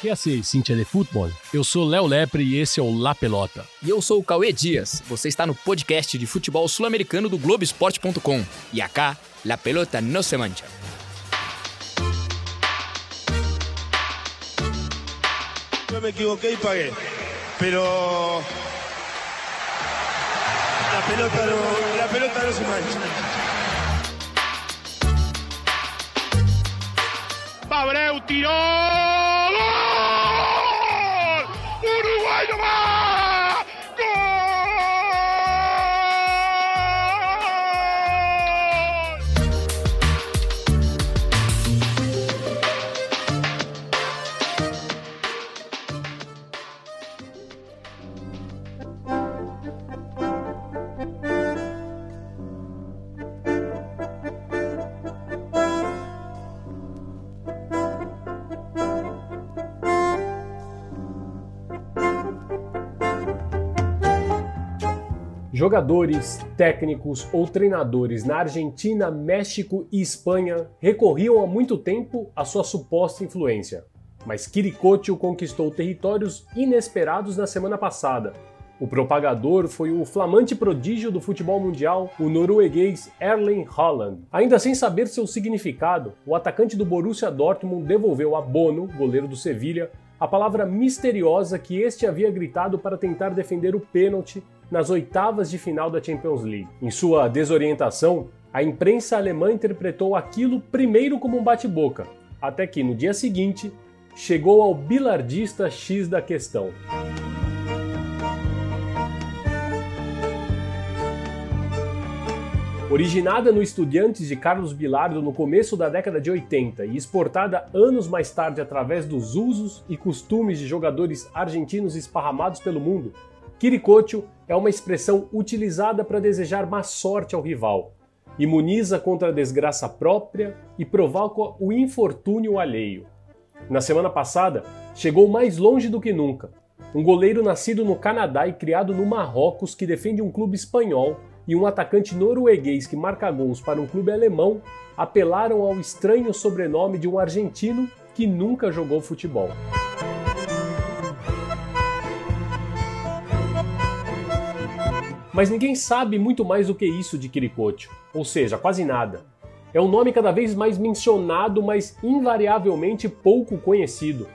Quer ser Cintia de Futebol? Eu sou Léo Lepre e esse é o La Pelota. E eu sou o Cauê Dias. Você está no podcast de futebol sul-americano do Globoesporte.com. E acá, La Pelota no se mancha. Yo me equivoqué y pagué. Pero. La pelota no, la pelota no se mancha. Abreu tiró. Jogadores, técnicos ou treinadores na Argentina, México e Espanha recorriam há muito tempo à sua suposta influência. Mas Quiricocho conquistou territórios inesperados na semana passada. O propagador foi o flamante prodígio do futebol mundial, o norueguês Erling Haaland. Ainda sem saber seu significado, o atacante do Borussia Dortmund devolveu a Bono, goleiro do Sevilha, a palavra misteriosa que este havia gritado para tentar defender o pênalti nas oitavas de final da Champions League. Em sua desorientação, a imprensa alemã interpretou aquilo primeiro como um bate-boca, até que no dia seguinte chegou ao bilardista X da questão. Originada no Estudiantes de Carlos Bilardo no começo da década de 80 e exportada anos mais tarde através dos usos e costumes de jogadores argentinos esparramados pelo mundo, Quiricocho é uma expressão utilizada para desejar má sorte ao rival, imuniza contra a desgraça própria e provoca o infortúnio alheio. Na semana passada, chegou mais longe do que nunca. Um goleiro nascido no Canadá e criado no Marrocos que defende um clube espanhol e um atacante norueguês que marca gols para um clube alemão apelaram ao estranho sobrenome de um argentino que nunca jogou futebol. Mas ninguém sabe muito mais do que isso de Quiricocho, ou seja, quase nada. É um nome cada vez mais mencionado, mas invariavelmente pouco conhecido.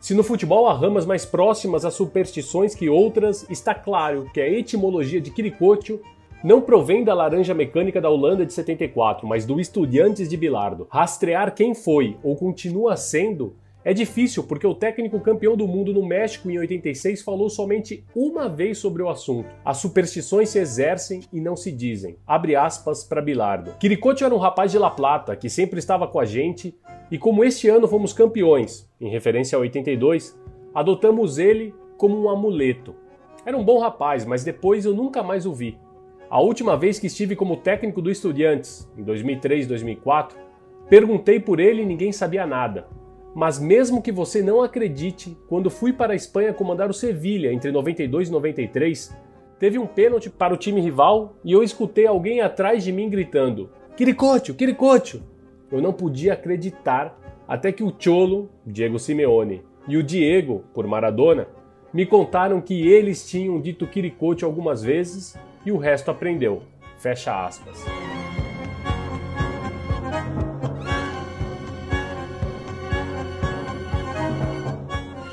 Se no futebol há ramas mais próximas a superstições que outras, está claro que a etimologia de Quiricocho não provém da laranja mecânica da Holanda de 74, mas do Estudiantes de Bilardo. Rastrear quem foi ou continua sendo é difícil porque o técnico campeão do mundo no México em 86 falou somente uma vez sobre o assunto. As superstições se exercem e não se dizem. Abre aspas para Bilardo. Quiricocho era um rapaz de La Plata que sempre estava com a gente e como este ano fomos campeões, em referência a 82, adotamos ele como um amuleto. Era um bom rapaz, mas depois eu nunca mais o vi. A última vez que estive como técnico do Estudiantes, em 2003 2004, perguntei por ele e ninguém sabia nada. Mas mesmo que você não acredite, quando fui para a Espanha comandar o Sevilha entre 92 e 93, teve um pênalti para o time rival e eu escutei alguém atrás de mim gritando: Quiricocho, Quiricocho! Eu não podia acreditar até que o Cholo, Diego Simeone, e o Diego, por Maradona, me contaram que eles tinham dito Quiricocho algumas vezes e o resto aprendeu. Fecha aspas.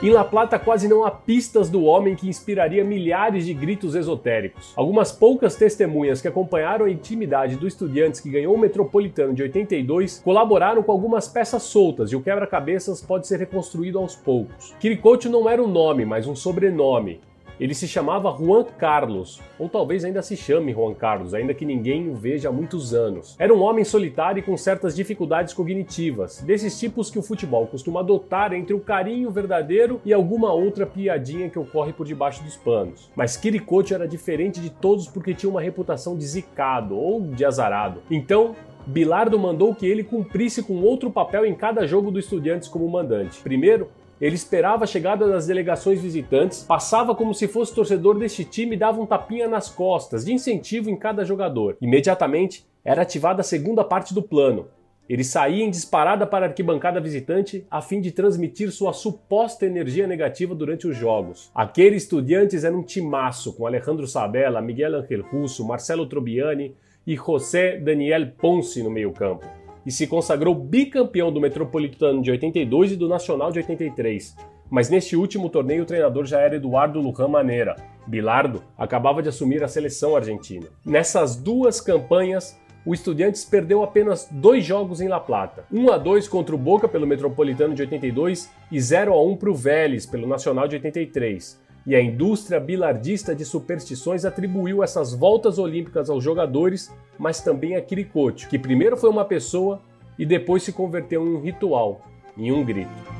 Em La Plata quase não há pistas do homem que inspiraria milhares de gritos esotéricos. Algumas poucas testemunhas que acompanharam a intimidade do Estudiantes que ganhou o Metropolitano de 82 colaboraram com algumas peças soltas e o quebra-cabeças pode ser reconstruído aos poucos. Quiricocho não era um nome, mas um sobrenome. Ele se chamava Juan Carlos, ou talvez ainda se chame Juan Carlos, ainda que ninguém o veja há muitos anos. Era um homem solitário e com certas dificuldades cognitivas, desses tipos que o futebol costuma adotar entre o carinho verdadeiro e alguma outra piadinha que ocorre por debaixo dos panos. Mas Quiricocho era diferente de todos porque tinha uma reputação de zicado ou de azarado. Então, Bilardo mandou que ele cumprisse com outro papel em cada jogo do Estudiantes como mandante. Primeiro, ele esperava a chegada das delegações visitantes, passava como se fosse torcedor deste time e dava um tapinha nas costas, de incentivo em cada jogador. Imediatamente, era ativada a segunda parte do plano. Ele saía em disparada para a arquibancada visitante a fim de transmitir sua suposta energia negativa durante os jogos. Aquele Estudiantes era um timaço com Alejandro Sabella, Miguel Angel Russo, Marcelo Trobiani e José Daniel Ponce no meio-campo. E se consagrou bicampeão do Metropolitano de 82 e do Nacional de 83. Mas neste último torneio o treinador já era Eduardo Lujan Maneira. Bilardo acabava de assumir a seleção argentina. Nessas duas campanhas, o Estudiantes perdeu apenas dois jogos em La Plata. 1 a 2 contra o Boca pelo Metropolitano de 82 e 0 a 1 para o Vélez pelo Nacional de 83. E a indústria bilardista de superstições atribuiu essas voltas olímpicas aos jogadores, mas também a Quiricote, que primeiro foi uma pessoa e depois se converteu em um ritual, em um grito.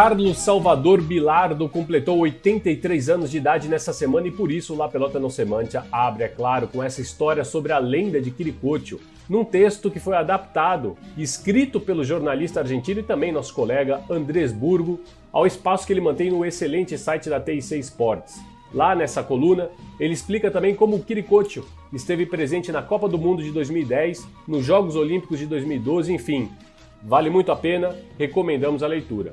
Carlos Salvador Bilardo completou 83 anos de idade nessa semana e por isso La Pelota No Semantia abre, é claro, com essa história sobre a lenda de Quiricótio, num texto que foi adaptado escrito pelo jornalista argentino e também nosso colega Andrés Burgo, ao espaço que ele mantém no excelente site da TIC Sports. Lá nessa coluna, ele explica também como o Quiricótio esteve presente na Copa do Mundo de 2010, nos Jogos Olímpicos de 2012, enfim. Vale muito a pena, recomendamos a leitura.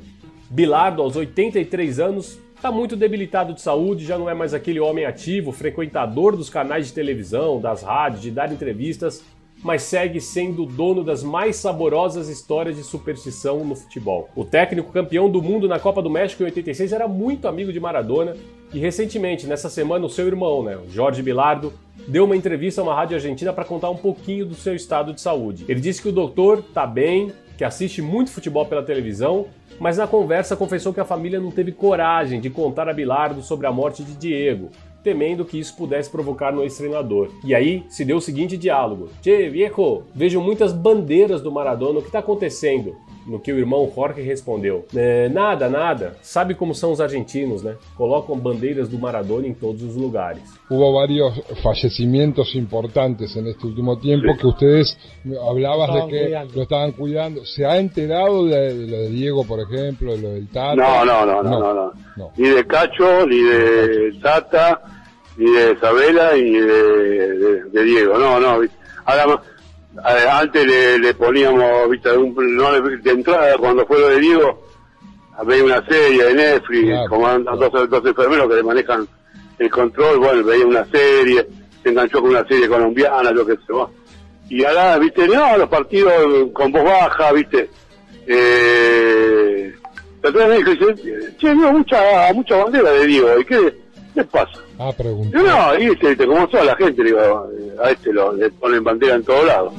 Bilardo, aos 83 anos, está muito debilitado de saúde, já não é mais aquele homem ativo, frequentador dos canais de televisão, das rádios, de dar entrevistas, mas segue sendo o dono das mais saborosas histórias de superstição no futebol. O técnico campeão do mundo na Copa do México em 86 era muito amigo de Maradona e recentemente, nessa semana, o seu irmão, né, Jorge Bilardo, deu uma entrevista a uma rádio argentina para contar um pouquinho do seu estado de saúde. Ele disse que o doutor está bem, que assiste muito futebol pela televisão, mas na conversa confessou que a família não teve coragem de contar a Bilardo sobre a morte de Diego, temendo que isso pudesse provocar no ex-treinador. E aí se deu o seguinte diálogo: Che, viejo, vejo muitas bandeiras do Maradona, o que está acontecendo? No que o irmão Jorge respondeu: é, Nada, nada. Sabe como são os argentinos, né? Colocam bandeiras do Maradona em todos os lugares. Hubo vários fallecimientos importantes en este último tiempo que ustedes hablabas de que cuidando. lo estaban cuidando. ¿Se ha enterado de, de, lo de Diego, por ejemplo, de lo del Tata? No, no, no, no, no. no. no. Ni de Cacho, ni de Tata, ni de Isabela, ni de, de, de Diego. No, no. Ahora, antes le, le poníamos, viste, un, no, de entrada cuando fue lo de Diego, veía una serie de Netflix, claro, como claro. Dos, dos, enfermeros que le manejan el control, bueno, veía una serie, se enganchó con una serie colombiana, lo que se va. Y ahora, viste, no, los partidos con voz baja, viste, eh, entonces dice, che, veo mucha, mucha bandera de Diego, ¿y qué, qué pasa? Ah, pregunté. Yo no, y este, como toda la gente, digo, a este lo, le ponen bandera en todos lados.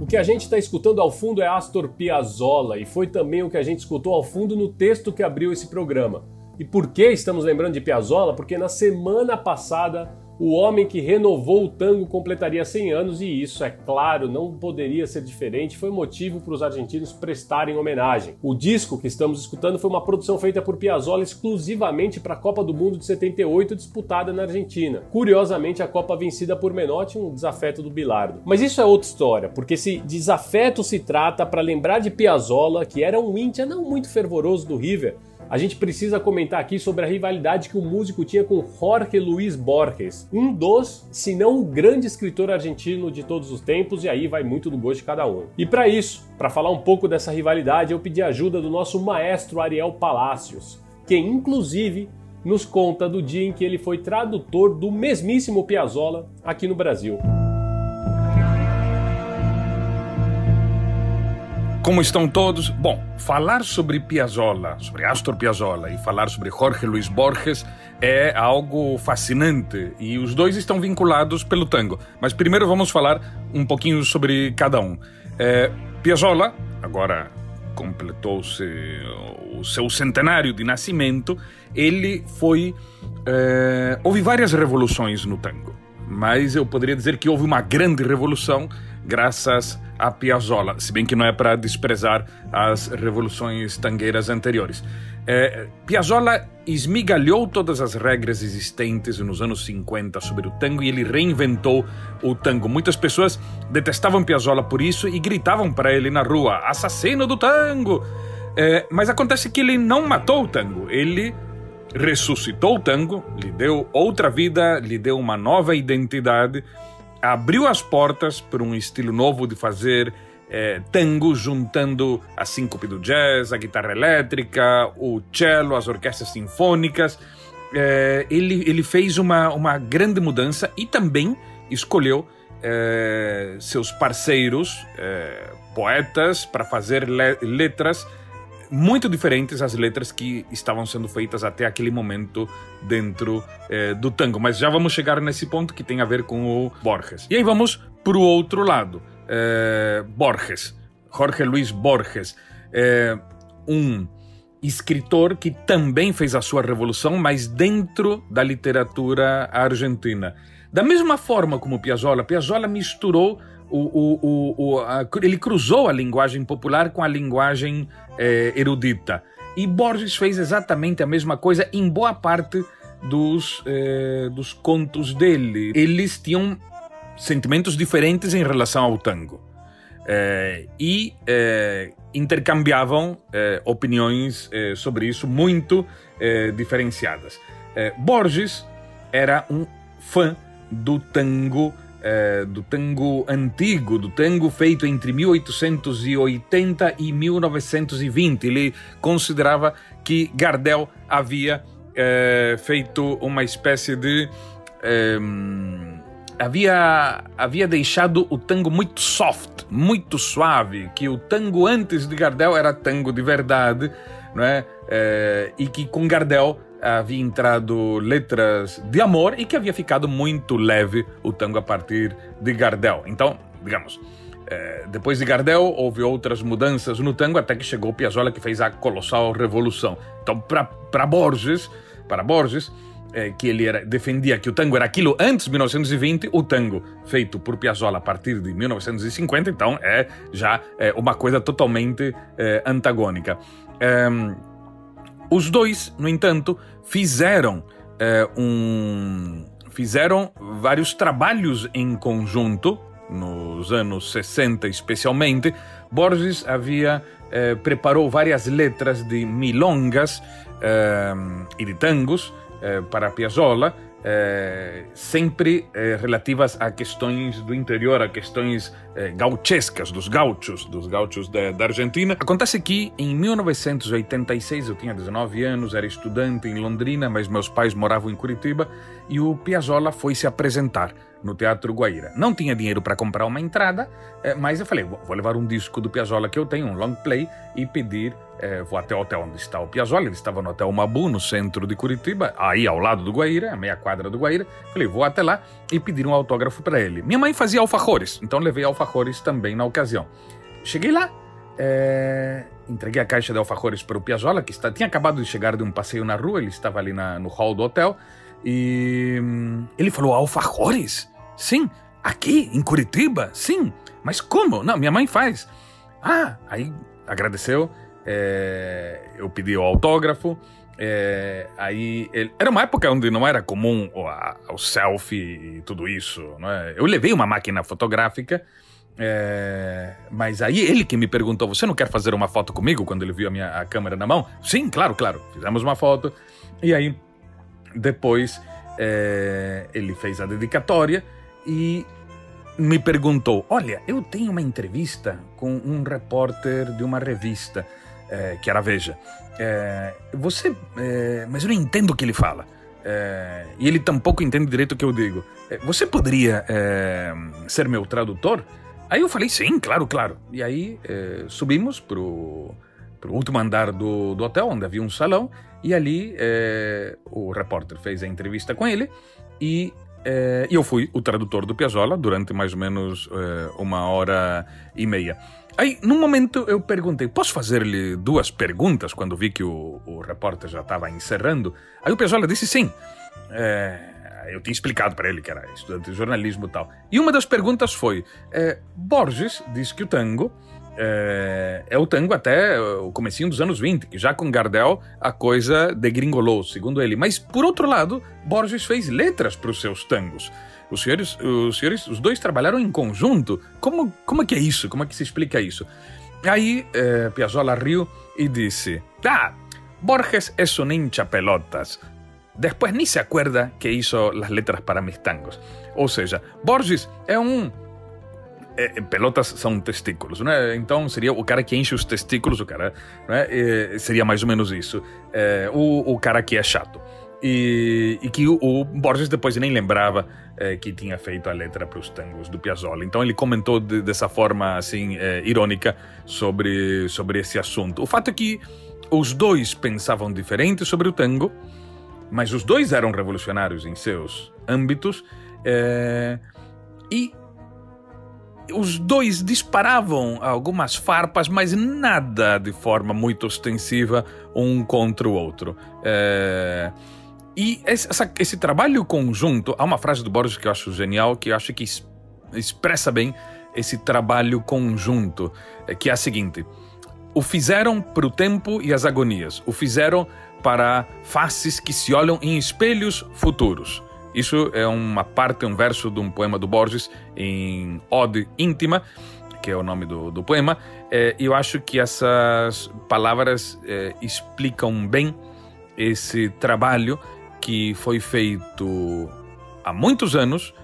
O que a gente está escutando ao fundo é Astor Piazzolla e foi também o que a gente escutou ao fundo no texto que abriu esse programa. E por que estamos lembrando de Piazzolla? Porque na semana passada o homem que renovou o tango completaria 100 anos e isso, é claro, não poderia ser diferente, foi motivo para os argentinos prestarem homenagem. O disco que estamos escutando foi uma produção feita por Piazzolla exclusivamente para a Copa do Mundo de 78 disputada na Argentina. Curiosamente, a Copa vencida por Menotti, um desafeto do Bilardo. Mas isso é outra história, porque se desafeto se trata para lembrar de Piazzolla, que era um íntia não muito fervoroso do River, a gente precisa comentar aqui sobre a rivalidade que o músico tinha com Jorge Luiz Borges, um dos, se não o grande escritor argentino de todos os tempos, e aí vai muito do gosto de cada um. E para isso, para falar um pouco dessa rivalidade, eu pedi ajuda do nosso maestro Ariel Palacios, que inclusive nos conta do dia em que ele foi tradutor do mesmíssimo Piazzolla aqui no Brasil. Como estão todos? Bom, falar sobre Piazzolla, sobre Astor Piazzolla e falar sobre Jorge Luiz Borges é algo fascinante e os dois estão vinculados pelo tango. Mas primeiro vamos falar um pouquinho sobre cada um. É, Piazzolla, agora completou-se o seu centenário de nascimento, ele foi. É, houve várias revoluções no tango, mas eu poderia dizer que houve uma grande revolução graças a Piazzolla, se bem que não é para desprezar as revoluções tangueiras anteriores. É, Piazzolla esmigalhou todas as regras existentes nos anos 50 sobre o tango e ele reinventou o tango. Muitas pessoas detestavam Piazzolla por isso e gritavam para ele na rua: assassino do tango! É, mas acontece que ele não matou o tango, ele ressuscitou o tango, lhe deu outra vida, lhe deu uma nova identidade, abriu as portas para um estilo novo de fazer é, tango, juntando a síncope do jazz, a guitarra elétrica, o cello, as orquestras sinfônicas. É, ele, ele fez uma, uma grande mudança e também escolheu é, seus parceiros, poetas, para fazer le letras muito diferentes às letras que estavam sendo feitas até aquele momento dentro é, do tango. Mas já vamos chegar nesse ponto que tem a ver com o Borges. E aí vamos para o outro lado eh, Borges, Jorge Luis Borges, eh, um escritor que também fez a sua revolução, mas dentro da literatura argentina. Da mesma forma como Piazzolla, Piazzolla misturou o, o, o, a, ele cruzou a linguagem popular com a linguagem eh, erudita. E Borges fez exatamente a mesma coisa em boa parte dos, eh, dos contos dele. Eles tinham sentimentos diferentes em relação ao tango. É, e é, intercambiavam é, opiniões sobre isso muito diferenciadas. Borges era um fã do tango, do tango antigo, do tango feito entre 1880 e 1920. Ele considerava que Gardel havia feito uma espécie de havia, havia deixado o tango muito soft, muito suave, que o tango antes de Gardel era tango de verdade, não é? é e que com Gardel havia entrado letras de amor e que havia ficado muito leve o tango a partir de Gardel. Então, digamos, é, depois de Gardel houve outras mudanças no tango até que chegou Piazzolla que fez a colossal revolução. Então, para Borges, para Borges, é, que ele era, defendia que o tango era aquilo antes de 1920, o tango feito por Piazzolla a partir de 1950, então é já é, uma coisa totalmente é, antagônica. Os dois, no entanto, fizeram um fizeram vários trabalhos em conjunto nos anos 60 especialmente. Borges havia preparou várias letras de milongas e de tangos eh, para Piazzolla, eh, sempre eh, relativas a questões do interior, a questões gauchescas, dos gauchos, dos gauchos da, da, Argentina. Acontece que em 1986, eu tinha 19 anos, era estudante em Londrina, mas meus pais moravam em Curitiba, e o Piazzolla foi se apresentar no Teatro Guaíra. Não tinha dinheiro para comprar uma entrada, mas eu falei, vou levar um disco do Piazzolla que eu tenho, um long play, e pedir é, vou até o hotel onde está o Piazzolla, ele estava no Hotel Mabu, no centro de Curitiba, aí ao lado do Guaíra, a meia quadra do Guaíra. Falei, vou até lá e pedir um autógrafo para ele. Minha mãe fazia alfajores, então levei alfajores também na ocasião. Cheguei lá, é, entreguei a caixa de alfajores para o Piazzolla, que está, tinha acabado de chegar de um passeio na rua, ele estava ali na, no hall do hotel, e hum, ele falou, alfajores? Sim, aqui, em Curitiba? Sim, mas como? Não, minha mãe faz. Ah, aí agradeceu, é, eu pedi o autógrafo. É, aí ele, era uma época onde não era comum o, a, o selfie e tudo isso. Não é? Eu levei uma máquina fotográfica, é, mas aí ele que me perguntou: Você não quer fazer uma foto comigo? Quando ele viu a minha a câmera na mão? Sim, claro, claro. Fizemos uma foto. E aí depois é, ele fez a dedicatória e me perguntou: Olha, eu tenho uma entrevista com um repórter de uma revista é, que era Veja. É, você. É, mas eu não entendo o que ele fala. E ele tampouco entende direito o que eu digo. Você poderia ser meu tradutor? Aí eu falei, sim, claro, claro. E aí subimos pro, pro último andar do, do hotel, onde havia um salão, e ali o repórter fez a entrevista com ele e e eu fui o tradutor do Piazzolla durante mais ou menos uma hora e meia. Aí, num momento, eu perguntei: posso fazer-lhe duas perguntas? Quando vi que o, o repórter já estava encerrando. Aí o Piazzolla disse sim. É, eu tinha explicado para ele que era estudante de jornalismo e tal. E uma das perguntas foi: é, Borges diz que o tango é, é, o tango até o comecinho dos anos 20, que já com Gardel a coisa degringolou, segundo ele. Mas, por outro lado, Borges fez letras para os seus tangos. Os senhores, os senhores, os dois trabalharam em conjunto. Como, como é que é isso? Como é que se explica isso? Aí eh, Piazzolla riu e disse: Ah, Borges es un hincha pelotas. Después ni se acuerda que hizo las letras para mis tangos. Ou seja, Borges é um. É, pelotas são testículos, né? Então seria o cara que enche os testículos, o cara. Né? E, seria mais ou menos isso. É, o, o cara que é chato. E, e que o, o, Borges depois nem lembrava é, que tinha feito a letra para os tangos do Piazzolla. Então ele comentou de, dessa forma assim é, irônica sobre sobre esse assunto. O fato é que os dois pensavam diferente sobre o tango, mas os dois eram revolucionários em seus âmbitos é, e os dois disparavam algumas farpas, mas nada de forma muito ostensiva um contra o outro. É, e essa, esse trabalho conjunto, há uma frase do Borges que eu acho genial, que eu acho que expressa bem esse trabalho conjunto, é, que é a seguinte: o fizeram para o tempo e as agonias, o fizeram para faces que se olham em espelhos futuros. Isso é uma parte, um verso de um poema do Borges em Ode Íntima, que é o nome do, do poema, é, eu acho que essas palavras é, explicam bem esse trabalho que foi feito há muitos anos,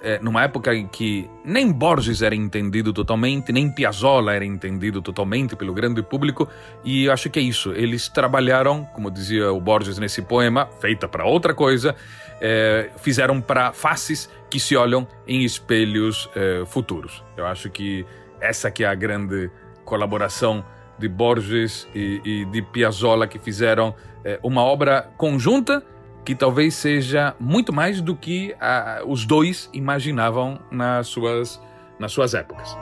é, numa época em que nem Borges era entendido totalmente, nem Piazzolla era entendido totalmente pelo grande público, e eu acho que é isso. Eles trabalharam, como dizia o Borges nesse poema, feita para outra coisa, é, fizeram para faces que se olham em espelhos é, futuros. Eu acho que essa que é a grande colaboração de Borges e, e de Piazzolla que fizeram é, uma obra conjunta que talvez seja muito mais do que uh, os dois imaginavam nas suas, nas suas épocas.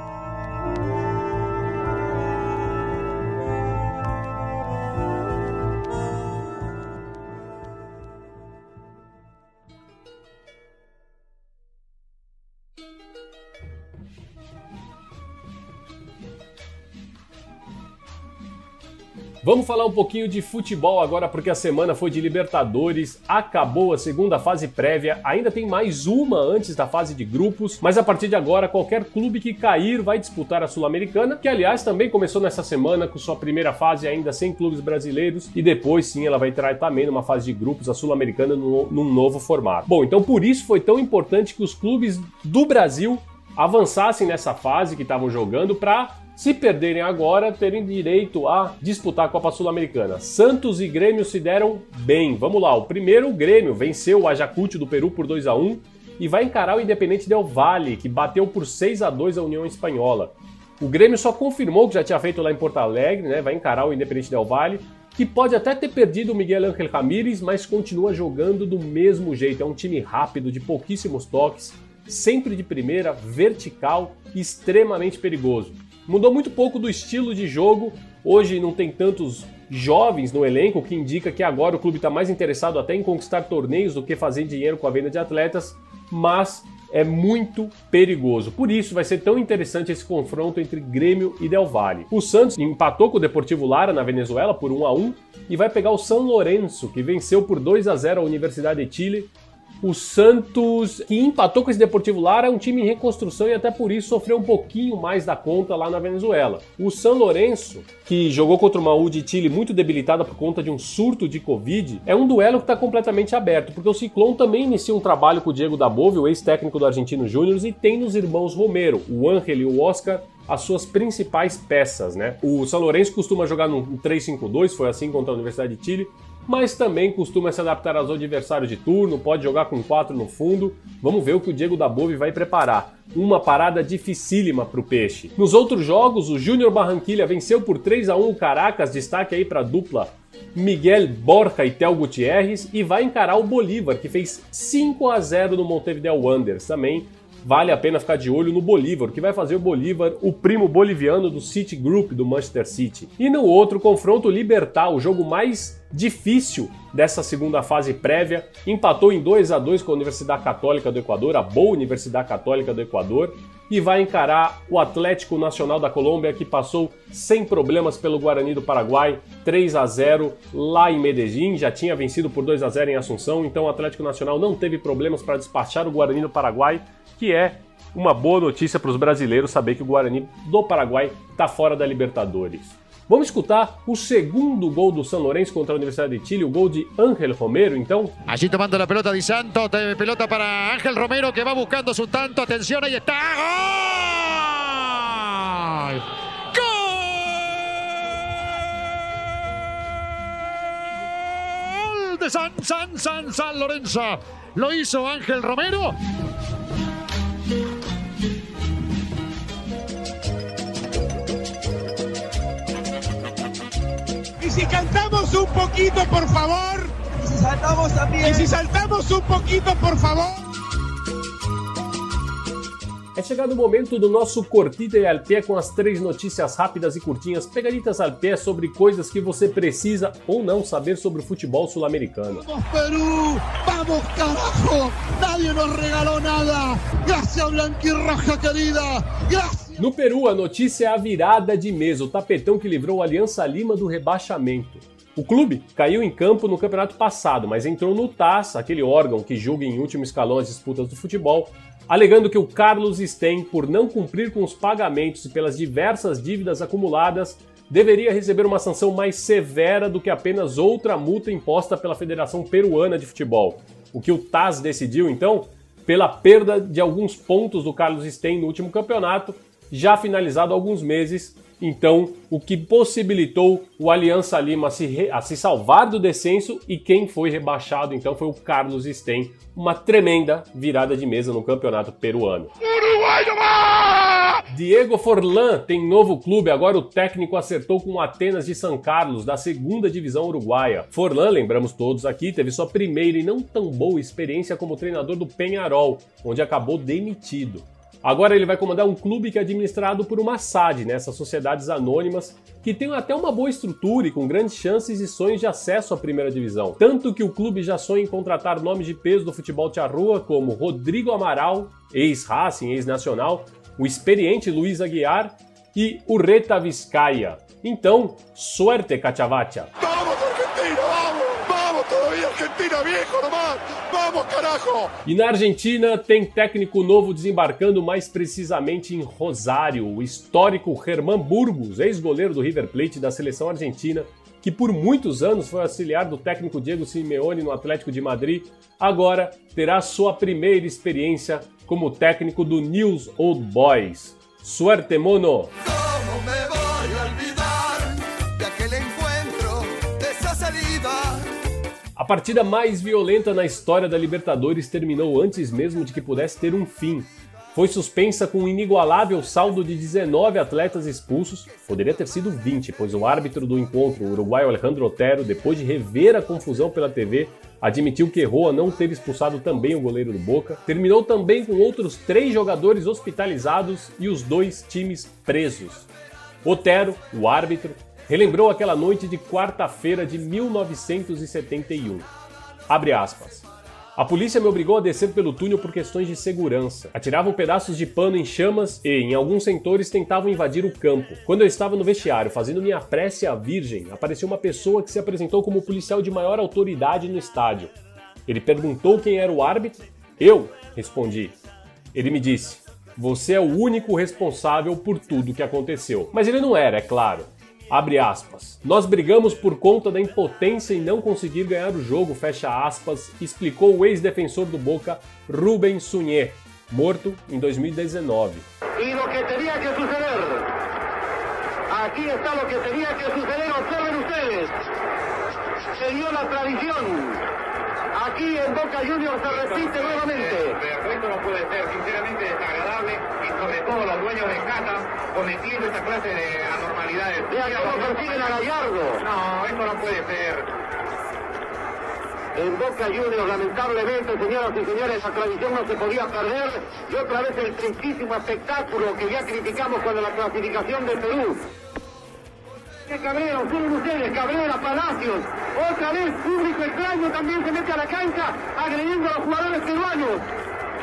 Vamos falar um pouquinho de futebol agora, porque a semana foi de Libertadores, acabou a segunda fase prévia, ainda tem mais uma antes da fase de grupos, mas a partir de agora, qualquer clube que cair vai disputar a Sul-Americana, que aliás também começou nessa semana com sua primeira fase ainda sem clubes brasileiros, e depois sim ela vai entrar também numa fase de grupos, a Sul-Americana, num novo formato. Bom, então por isso foi tão importante que os clubes do Brasil avançassem nessa fase que estavam jogando para se perderem agora, terem direito a disputar a Copa Sul-Americana. Santos e Grêmio se deram bem. Vamos lá, o primeiro o Grêmio venceu o Ayacucho do Peru por 2 a 1 e vai encarar o Independente Del Valle, que bateu por 6 a 2 a União Espanhola. O Grêmio só confirmou que já tinha feito lá em Porto Alegre, né? Vai encarar o Independente Del Valle, que pode até ter perdido o Miguel Ángel Ramírez, mas continua jogando do mesmo jeito. É um time rápido, de pouquíssimos toques, sempre de primeira, vertical e extremamente perigoso. Mudou muito pouco do estilo de jogo. Hoje não tem tantos jovens no elenco, o que indica que agora o clube está mais interessado até em conquistar torneios do que fazer dinheiro com a venda de atletas, mas é muito perigoso. Por isso vai ser tão interessante esse confronto entre Grêmio e Del Valle. O Santos empatou com o Deportivo Lara na Venezuela por 1 a 1 e vai pegar o São Lourenço, que venceu por 2 a 0 a Universidade de Chile o Santos, que empatou com esse Deportivo Lara, é um time em reconstrução e até por isso sofreu um pouquinho mais da conta lá na Venezuela. O São Lourenço, que jogou contra uma U de Chile muito debilitada por conta de um surto de Covid, é um duelo que está completamente aberto, porque o Ciclone também inicia um trabalho com o Diego Dabove, o ex-técnico do Argentino Júnior, e tem nos irmãos Romero, o Ángel e o Oscar, as suas principais peças, né? O São Lourenço costuma jogar no 3-5-2, foi assim contra a Universidade de Chile, mas também costuma se adaptar aos adversários de turno, pode jogar com quatro no fundo. Vamos ver o que o Diego Dabove vai preparar. Uma parada dificílima para o Peixe. Nos outros jogos, o Júnior Barranquilha venceu por 3 a 1 o Caracas, destaque aí para a dupla Miguel Borja e Tel Gutierrez, e vai encarar o Bolívar, que fez 5 a 0 no Montevideo Wanderers. Também vale a pena ficar de olho no Bolívar, que vai fazer o Bolívar o primo boliviano do City Group do Manchester City. E no outro confronto, Libertar, o jogo mais difícil dessa segunda fase prévia, empatou em 2 a 2 com a Universidade Católica do Equador, a boa Universidade Católica do Equador, e vai encarar o Atlético Nacional da Colômbia, que passou sem problemas pelo Guarani do Paraguai, 3 a 0 lá em Medellín, já tinha vencido por 2 a 0 em Assunção, então o Atlético Nacional não teve problemas para despachar o Guarani do Paraguai, que é uma boa notícia para os brasileiros saber que o Guarani do Paraguai está fora da Libertadores. Vamos escutar o segundo gol do São Lourenço contra a Universidade de Chile, o gol de Ángel Romero, então. Allí tomando a pelota de Santos, pelota para Ángel Romero que va buscando su tanto, atención, ahí está. ¡Gol! ¡Gol! De San, San, San, San Lorenzo. Lo hizo Ángel Romero. Cantamos un poquito, por favor. Y si saltamos también. Y si saltamos un poquito, por favor. É chegado o momento do nosso Cortita e al pé com as três notícias rápidas e curtinhas, pegaditas al pé sobre coisas que você precisa ou não saber sobre o futebol sul-americano. Vamos Peru, vamos carajo, nadie nos regalou nada. Gracias blanquirroja querida, gracias. No Peru, a notícia é a virada de mesa, o tapetão que livrou a Aliança Lima do rebaixamento. O clube caiu em campo no campeonato passado, mas entrou no TAS, aquele órgão que julga em último escalão as disputas do futebol, alegando que o Carlos Sten, por não cumprir com os pagamentos e pelas diversas dívidas acumuladas, deveria receber uma sanção mais severa do que apenas outra multa imposta pela Federação Peruana de Futebol. O que o TAS decidiu, então, pela perda de alguns pontos do Carlos Sten no último campeonato já finalizado há alguns meses, então o que possibilitou o Aliança Lima a se, a se salvar do descenso e quem foi rebaixado então foi o Carlos Sten, uma tremenda virada de mesa no campeonato peruano. Diego Forlan tem novo clube, agora o técnico acertou com o Atenas de São Carlos, da segunda divisão uruguaia. Forlan, lembramos todos aqui, teve sua primeira e não tão boa experiência como treinador do Penharol, onde acabou demitido. Agora ele vai comandar um clube que é administrado por uma SAD, nessas né, sociedades anônimas, que tem até uma boa estrutura e com grandes chances e sonhos de acesso à primeira divisão. Tanto que o clube já sonha em contratar nomes de peso do futebol de rua como Rodrigo Amaral, ex-Racing, ex-Nacional, o experiente Luiz Aguiar e o Reta Vizcaya. Então, suerte, Cachavacha! Argentina, viejo nomás! Vamos, carajo! E na Argentina tem técnico novo desembarcando mais precisamente em Rosário, o histórico Germán Burgos, ex-goleiro do River Plate da seleção argentina, que por muitos anos foi auxiliar do técnico Diego Simeone no Atlético de Madrid, agora terá sua primeira experiência como técnico do News Old Boys. Suerte, mono! A partida mais violenta na história da Libertadores terminou antes mesmo de que pudesse ter um fim. Foi suspensa com um inigualável saldo de 19 atletas expulsos, poderia ter sido 20, pois o árbitro do encontro, o uruguaio Alejandro Otero, depois de rever a confusão pela TV, admitiu que errou a não ter expulsado também o goleiro do Boca. Terminou também com outros três jogadores hospitalizados e os dois times presos. Otero, o árbitro, relembrou aquela noite de quarta-feira de 1971. Abre aspas. A polícia me obrigou a descer pelo túnel por questões de segurança. Atiravam pedaços de pano em chamas e, em alguns setores, tentavam invadir o campo. Quando eu estava no vestiário fazendo minha prece à Virgem, apareceu uma pessoa que se apresentou como policial de maior autoridade no estádio. Ele perguntou quem era o árbitro. Eu respondi. Ele me disse: Você é o único responsável por tudo que aconteceu. Mas ele não era, é claro. Abre aspas. Nós brigamos por conta da impotência em não conseguir ganhar o jogo, fecha aspas, explicou o ex-defensor do Boca, Rubem Sunhé, morto em 2019. E o que teria que suceder? Aqui está o que teria que suceder, observen ustedes. Se dio la tradición. Aquí en Boca Juniors se repite nuevamente. Pero esto no puede ser, sinceramente desagradable y sobre todo los dueños de casa cometiendo esta clase de anormalidades. Vea cómo persiguen a Gallardo. No, esto no puede ser. En Boca Juniors, lamentablemente, señoras y señores, la tradición no se podía perder. Y otra vez el tristísimo espectáculo que ya criticamos cuando la clasificación de Perú. Cabrera, observen ustedes, Cabrera, Palacios, otra vez público extraño también se mete a la cancha agrediendo a los jugadores peruanos.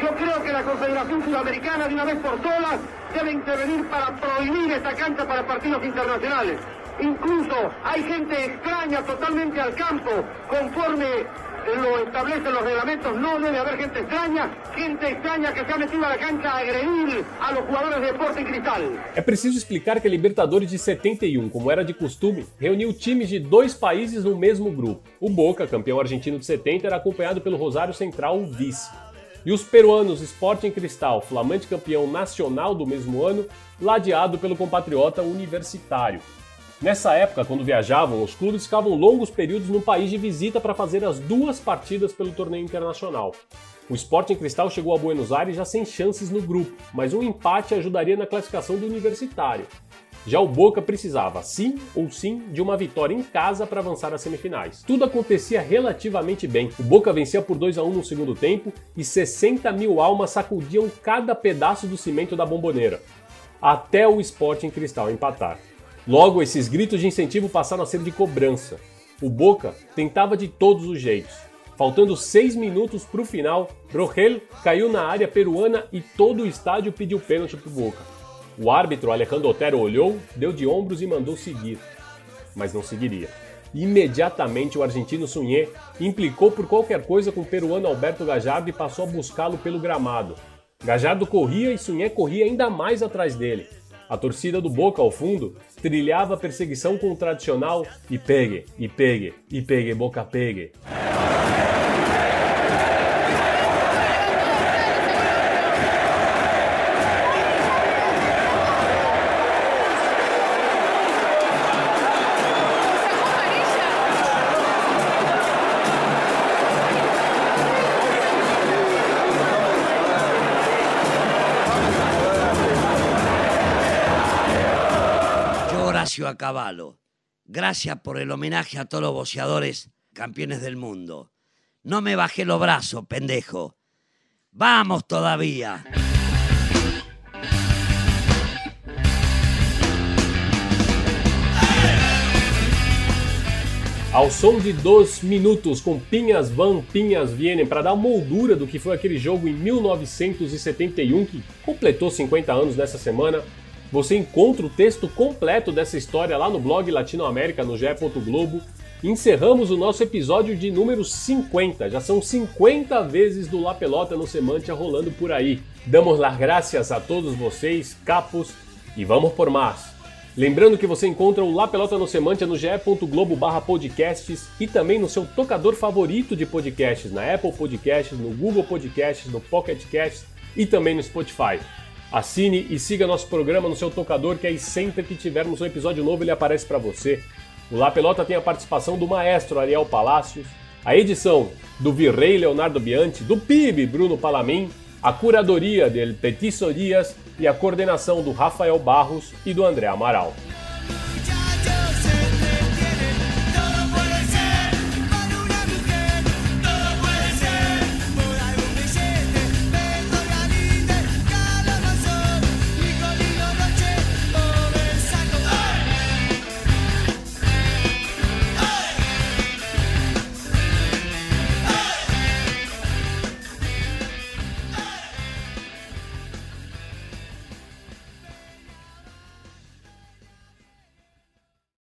Yo creo que la Confederación Sudamericana de una vez por todas debe intervenir para prohibir esta cancha para partidos internacionales. Incluso hay gente extraña totalmente al campo, conforme lo establecen los reglamentos, no debe haber gente extraña, gente extraña que se ha metido a la cancha a agredir a los jugadores de Sporting Cristal. É preciso explicar que a Libertadores de 71, como era de costume, reuniu times de dois países no mesmo grupo. O Boca, campeão argentino de 70, era acompanhado pelo Rosário Central, o vice. E os peruanos Sporting Cristal, flamante campeão nacional do mesmo ano, ladeado pelo compatriota universitário. Nessa época, quando viajavam, os clubes ficavam longos períodos no país de visita para fazer as duas partidas pelo torneio internacional. O Sporting Cristal chegou a Buenos Aires já sem chances no grupo, mas um empate ajudaria na classificação do Universitário. Já o Boca precisava, sim ou sim, de uma vitória em casa para avançar às semifinais. Tudo acontecia relativamente bem. O Boca vencia por 2 a 1 no segundo tempo e 60 mil almas sacudiam cada pedaço do cimento da bomboneira, até o Sporting Cristal empatar. Logo, esses gritos de incentivo passaram a ser de cobrança. O Boca tentava de todos os jeitos. Faltando seis minutos para o final, Rogel caiu na área peruana e todo o estádio pediu pênalti para o Boca. O árbitro Alejandro Otero olhou, deu de ombros e mandou seguir. Mas não seguiria. Imediatamente o argentino Sunhé implicou por qualquer coisa com o peruano Alberto Gajardo e passou a buscá-lo pelo gramado. Gajardo corria e Sunhé corria ainda mais atrás dele. A torcida do Boca ao fundo trilhava a perseguição com o tradicional e pegue, e pegue, e pegue, Boca pegue. A Caballo. Gracias por el homenaje a todos los boxeadores campeones del mundo. No me bajé los brazos, pendejo. Vamos todavía. Ao som de dois minutos com Pinhas Van, Pinhas Vienen, para dar moldura do que foi aquele jogo em 1971, que completou 50 anos nessa semana, você encontra o texto completo dessa história lá no blog Latinoamérica no GE. Globo. Encerramos o nosso episódio de número 50. Já são 50 vezes do La Pelota no Semantia rolando por aí. Damos las gracias a todos vocês, capos, e vamos por mais. Lembrando que você encontra o La Pelota no Semantia no ge.globo barra podcasts e também no seu tocador favorito de podcasts, na Apple Podcasts, no Google Podcasts, no Pocket Casts e também no Spotify. Assine e siga nosso programa no seu tocador, que aí sempre que tivermos um episódio novo ele aparece para você. O La Pelota tem a participação do maestro Ariel Palacios, a edição do Virrei Leonardo Bianchi, do PIB Bruno Palamin, a curadoria del Petiso Dias e a coordenação do Rafael Barros e do André Amaral.